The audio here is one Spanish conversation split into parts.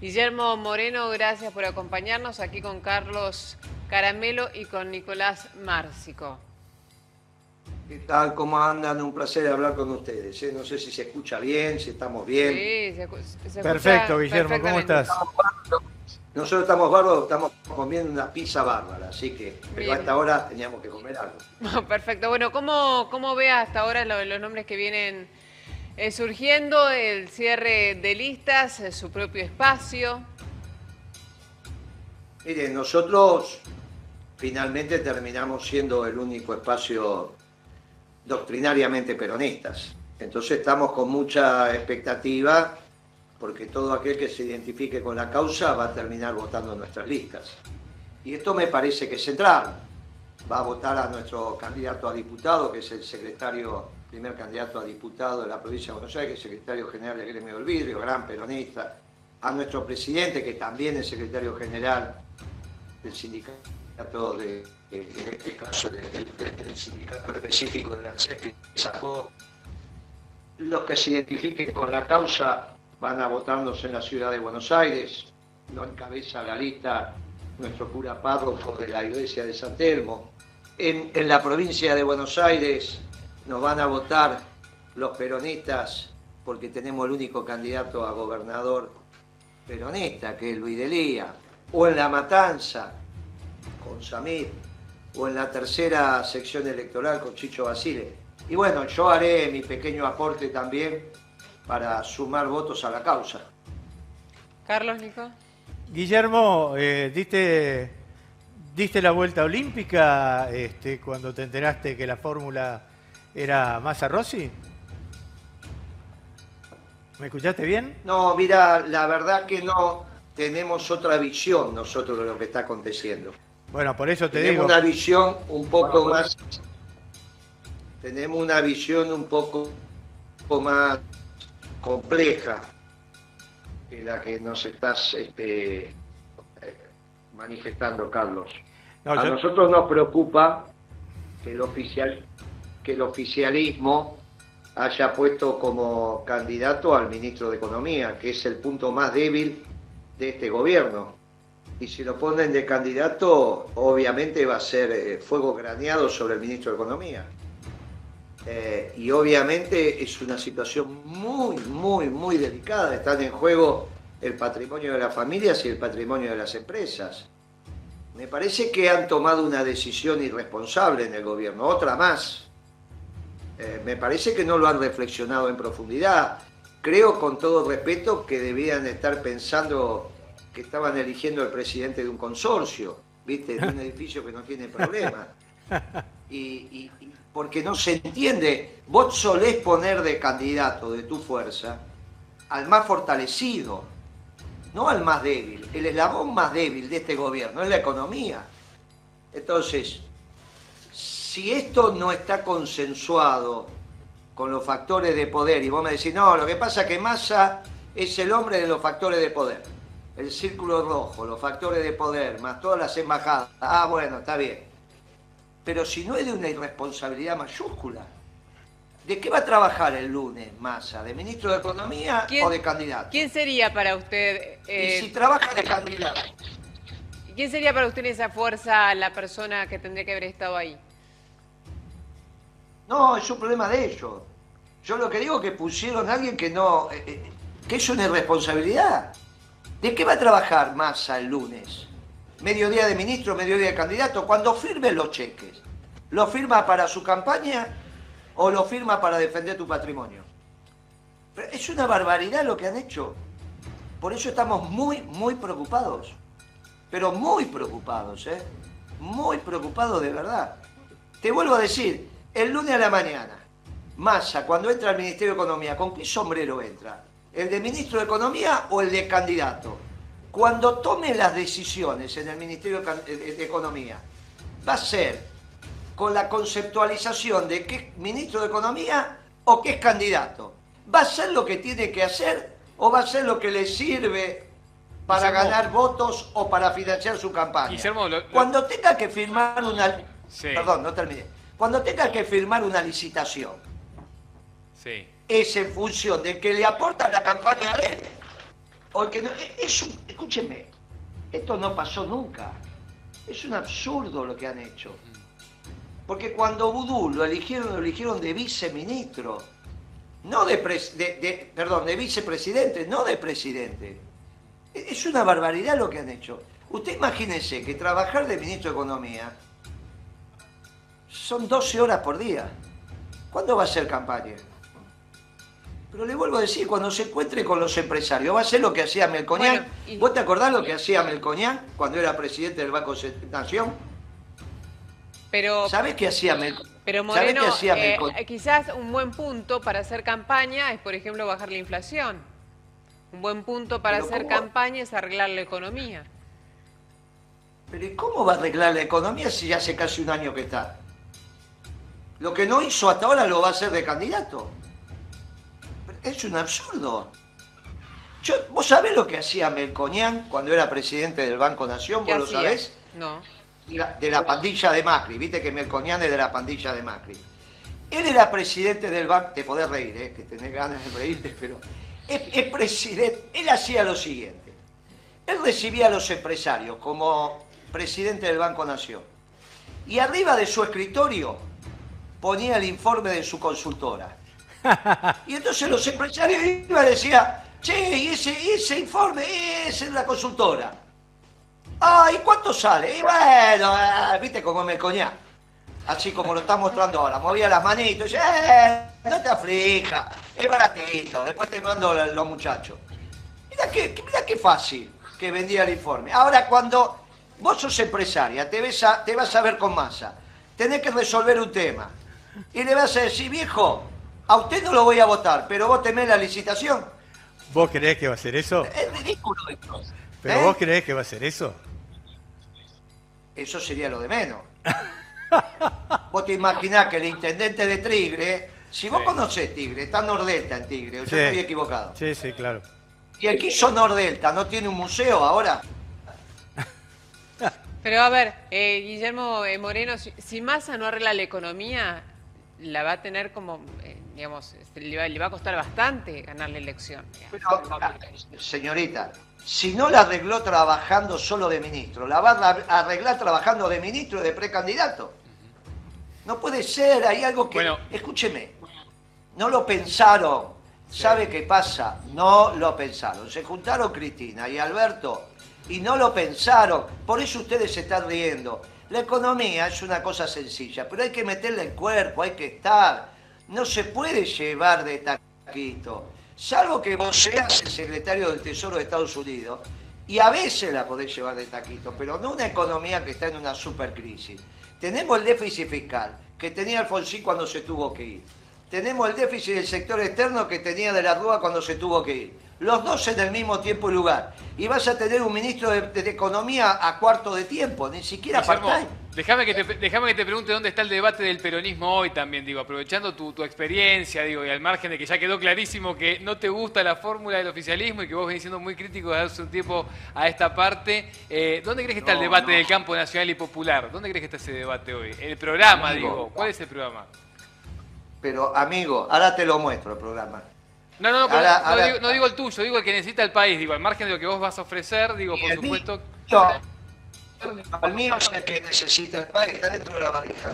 Guillermo Moreno, gracias por acompañarnos aquí con Carlos Caramelo y con Nicolás Márcico. ¿Qué tal? ¿Cómo andan? Un placer hablar con ustedes. ¿eh? No sé si se escucha bien, si estamos bien. Sí, se, Perfecto, Guillermo, ¿cómo estás? Nosotros estamos bárbaros, estamos comiendo una pizza bárbara, así que pero hasta ahora teníamos que comer algo. Perfecto. Bueno, ¿cómo, cómo ve hasta ahora los nombres que vienen eh, surgiendo? El cierre de listas, eh, su propio espacio. Miren, nosotros finalmente terminamos siendo el único espacio doctrinariamente peronistas. Entonces estamos con mucha expectativa porque todo aquel que se identifique con la causa va a terminar votando en nuestras listas. Y esto me parece que es central. Va a votar a nuestro candidato a diputado, que es el secretario, primer candidato a diputado de la provincia de Buenos Aires, que es secretario general del Gremio del gran peronista, a nuestro presidente, que también es secretario general del sindicato de, en este caso del, sindicato específico de la CEP, sacó los que se identifiquen con la causa van a votarnos en la ciudad de Buenos Aires, lo encabeza la lista nuestro cura párroco de la iglesia de San Telmo. En, en la provincia de Buenos Aires nos van a votar los peronistas porque tenemos el único candidato a gobernador peronista, que es Luis Delía, o en La Matanza, con Samir, o en la tercera sección electoral con Chicho Basile. Y bueno, yo haré mi pequeño aporte también para sumar votos a la causa. Carlos, Nico. Guillermo, eh, diste, diste la vuelta olímpica este, cuando te enteraste que la fórmula era Massa Rossi. ¿Me escuchaste bien? No, mira, la verdad que no tenemos otra visión nosotros de lo que está aconteciendo. Bueno, por eso te tenemos digo. Tenemos una visión un poco más. Tenemos una visión un poco, un poco más compleja que la que nos estás este, manifestando, Carlos. A nosotros nos preocupa que el, oficial, que el oficialismo haya puesto como candidato al ministro de Economía, que es el punto más débil de este gobierno. Y si lo ponen de candidato, obviamente va a ser eh, fuego graneado sobre el ministro de Economía. Eh, y obviamente es una situación muy, muy, muy delicada. Están en juego el patrimonio de las familias y el patrimonio de las empresas. Me parece que han tomado una decisión irresponsable en el gobierno, otra más. Eh, me parece que no lo han reflexionado en profundidad. Creo, con todo respeto, que debían estar pensando que estaban eligiendo al presidente de un consorcio, ¿viste? De un edificio que no tiene problema. y, porque no se entiende. Vos solés poner de candidato de tu fuerza al más fortalecido, no al más débil. El eslabón más débil de este gobierno es la economía. Entonces, si esto no está consensuado con los factores de poder, y vos me decís, no, lo que pasa es que Massa es el hombre de los factores de poder. El círculo rojo, los factores de poder, más todas las embajadas. Ah, bueno, está bien pero si no es de una irresponsabilidad mayúscula. ¿De qué va a trabajar el lunes Massa? ¿De ministro de Economía o de candidato? ¿Quién sería para usted? y eh, si trabaja de candidato. ¿Quién sería para usted en esa fuerza la persona que tendría que haber estado ahí? No, es un problema de ellos. Yo lo que digo es que pusieron a alguien que no. Eh, eh, que es una irresponsabilidad. ¿De qué va a trabajar Massa el lunes? mediodía de ministro, mediodía de candidato, cuando firme los cheques, ¿lo firma para su campaña o lo firma para defender tu patrimonio? Es una barbaridad lo que han hecho. Por eso estamos muy, muy preocupados. Pero muy preocupados, ¿eh? Muy preocupados de verdad. Te vuelvo a decir, el lunes a la mañana, Massa, cuando entra al Ministerio de Economía, ¿con qué sombrero entra? ¿El de ministro de Economía o el de candidato? cuando tome las decisiones en el Ministerio de Economía, va a ser con la conceptualización de qué es ministro de Economía o qué es candidato. ¿Va a ser lo que tiene que hacer o va a ser lo que le sirve para ganar votos o para financiar su campaña? Cuando tenga que firmar una... Perdón, no terminé. Cuando tenga que firmar una licitación, es en función de que le aporta la campaña a él Porque no, es un, escúcheme, esto no pasó nunca. Es un absurdo lo que han hecho. Porque cuando Vudú lo eligieron, lo eligieron de viceministro. No de, de, perdón, de vicepresidente, no de presidente. E, es una barbaridad lo que han hecho. Usted imagínese que trabajar de ministro de Economía son 12 horas por día. ¿Cuándo va a ser campaña? Pero le vuelvo a decir, cuando se encuentre con los empresarios, va a ser lo que hacía Melcoñán. ¿Vos te acordás lo que hacía Melcoñán cuando era presidente del Banco de Nación? Pero, ¿Sabes qué hacía Melcoñán? Pero Moreno, eh, quizás un buen punto para hacer campaña es, por ejemplo, bajar la inflación. Un buen punto para hacer campaña es arreglar la economía. Pero ¿y cómo va a arreglar la economía si ya hace casi un año que está? Lo que no hizo hasta ahora lo va a hacer de candidato. Es un absurdo. ¿Vos sabés lo que hacía Melconian cuando era presidente del Banco Nación? ¿Vos lo sabés? No. De la pandilla de Macri. Viste que Melconian es de la pandilla de Macri. Él era presidente del banco. Te podés reír, ¿eh? que tenés ganas de reírte, pero. Es, presidente. Él hacía lo siguiente. Él recibía a los empresarios como presidente del Banco Nación. Y arriba de su escritorio ponía el informe de su consultora. Y entonces los empresarios iban y decían, che, ese, ese informe es en la consultora. Ah, ¿y cuánto sale? Y bueno, ah, viste cómo me coñá. Así como lo está mostrando ahora. Movía las manitos eh, no te aflija, es baratito, después te mando los muchachos. Mira qué, mira qué fácil que vendía el informe. Ahora cuando vos sos empresaria, te, ves te vas a ver con masa, tenés que resolver un tema. Y le vas a decir, viejo, a usted no lo voy a votar, pero vos temés la licitación. ¿Vos creés que va a ser eso? Es ridículo esto. ¿Pero vos ¿Eh? creés que va a ser eso? Eso sería lo de menos. vos te imaginás que el intendente de Tigre, si vos conocés Tigre, está Nordelta en Tigre, yo estoy equivocado. Sí, sí, claro. Y el que hizo Nordelta no tiene un museo ahora. Pero a ver, eh, Guillermo eh, Moreno, si, si Massa no arregla la economía, la va a tener como, eh, digamos, este, le va, a costar bastante ganar la elección. señorita, si no la arregló trabajando solo de ministro, la va a arreglar trabajando de ministro y de precandidato. No puede ser, hay algo que... Escúcheme, no lo pensaron. ¿Sabe qué pasa? No lo pensaron. Se juntaron Cristina y Alberto y no lo pensaron. Por eso ustedes se están riendo. La economía es una cosa sencilla, pero hay que meterle el cuerpo, hay que estar. No se puede llevar de taquito. Salvo que vos seas el secretario del Tesoro de Estados Unidos, y a veces la podés llevar de taquito, pero no una economía que está en una supercrisis. Tenemos el déficit fiscal que tenía Alfonsín cuando se tuvo que ir. Tenemos el déficit del sector externo que tenía de la Rúa cuando se tuvo que ir los dos en el mismo tiempo y lugar. Y vas a tener un ministro de, Economía a cuarto de tiempo, ni siquiera part Déjame que, te, déjame que te pregunte dónde está el debate del peronismo hoy también, digo, aprovechando tu, experiencia, digo, y al margen de que ya quedó clarísimo que no te gusta la fórmula del oficialismo y que vos venís siendo muy crítico desde hace un tiempo a esta parte, eh, ¿dónde crees que está el debate del campo nacional y popular? ¿Dónde crees que está ese debate hoy? El programa, digo, ¿cuál es el programa? Pero, amigo, ahora te lo muestro el programa. No, no, no, no, digo, el tuyo, digo el que necesita el país, digo, al margen de lo que vos vas a ofrecer, digo, por supuesto. el mío es el que necesita el país, está dentro de la valija.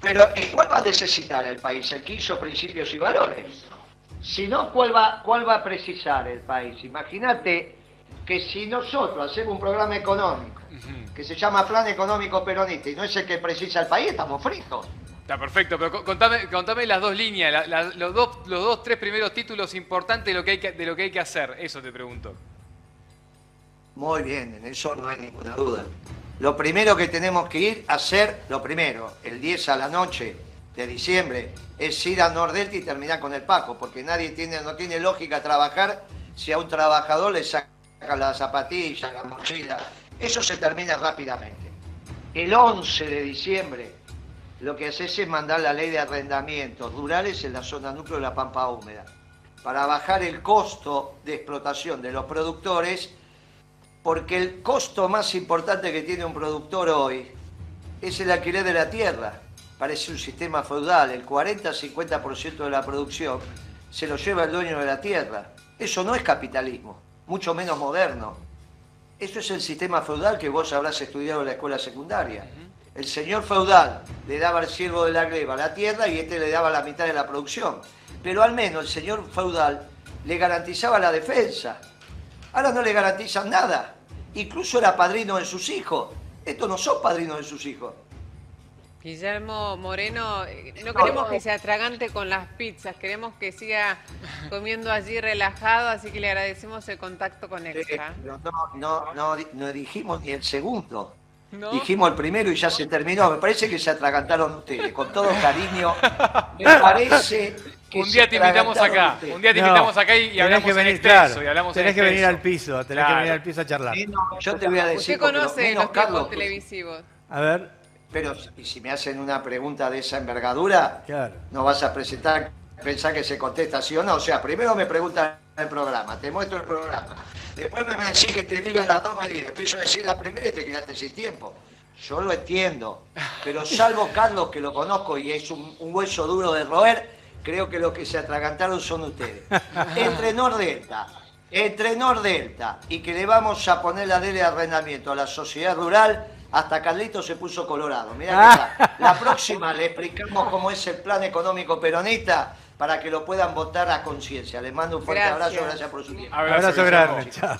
Pero ¿cuál va a necesitar el país? El que hizo principios y valores. Si no, ¿cuál va, cuál va a precisar el país? Imagínate que si nosotros hacemos un programa económico que se llama Plan Económico Peronista y no es el que precisa el país, estamos fritos. Está perfecto, pero contame, contame las dos líneas, los, dos, los dos, tres primeros títulos importantes de lo, que hay que, de lo que hay que hacer, eso te pregunto. Muy bien, en eso no hay ninguna duda. Lo primero que tenemos que ir a hacer, lo primero, el 10 a la noche de diciembre, es ir a Nordelta y terminar con el Paco, porque nadie tiene, no tiene lógica trabajar si a un trabajador le sacan las zapatillas, la mochila. Eso se termina rápidamente. El 11 de diciembre lo que hace es mandar la ley de arrendamientos rurales en la zona núcleo de la Pampa Húmeda, para bajar el costo de explotación de los productores, porque el costo más importante que tiene un productor hoy es el alquiler de la tierra. Parece un sistema feudal, el 40-50% de la producción se lo lleva el dueño de la tierra. Eso no es capitalismo. mucho menos moderno. Esto es el sistema feudal que vos habrás estudiado en la escuela secundaria. El señor feudal le daba al siervo de la gleba la tierra y este le daba la mitad de la producción. Pero al menos el señor feudal le garantizaba la defensa. Ahora no le garantizan nada. Incluso era padrino de sus hijos. Estos no son padrinos de sus hijos. Guillermo Moreno, eh, no queremos que se atragante con las pizzas, queremos que siga comiendo allí relajado, así que le agradecemos el contacto con Extra. no, no, no, no dijimos ni el segundo. Dijimos el primero y ya se terminó. Me parece que se atragantaron ustedes. Con todo cariño, me parece que Un día te invitamos acá. Un día te invitamos acá y, hablamos que venir, claro, Tenés que venir al piso, tenés que venir al piso a charlar. yo te voy a decir. ¿Usted conoce los tiempos televisivos? A ver. Pero si me hacen una pregunta de esa envergadura, no vas a presentar, pensar que se contesta sí o no. O sea, primero me preguntan el programa, te muestro el programa. Después me decís que te diga la toma y empiezo a decir la primera y te quedaste sin tiempo. Yo lo entiendo, pero salvo Carlos, que lo conozco y es un, hueso duro de roer, creo que los que se atragantaron son ustedes. Entre Nordelta, entre Nordelta y que le vamos a poner la de arrendamiento a la sociedad rural, hasta Carlito se puso colorado. Mirá que la, próxima le explicamos cómo es el plan económico peronista para que lo puedan votar a conciencia. Les mando un fuerte abrazo, gracias por su tiempo. Abrazo, grande. Chao.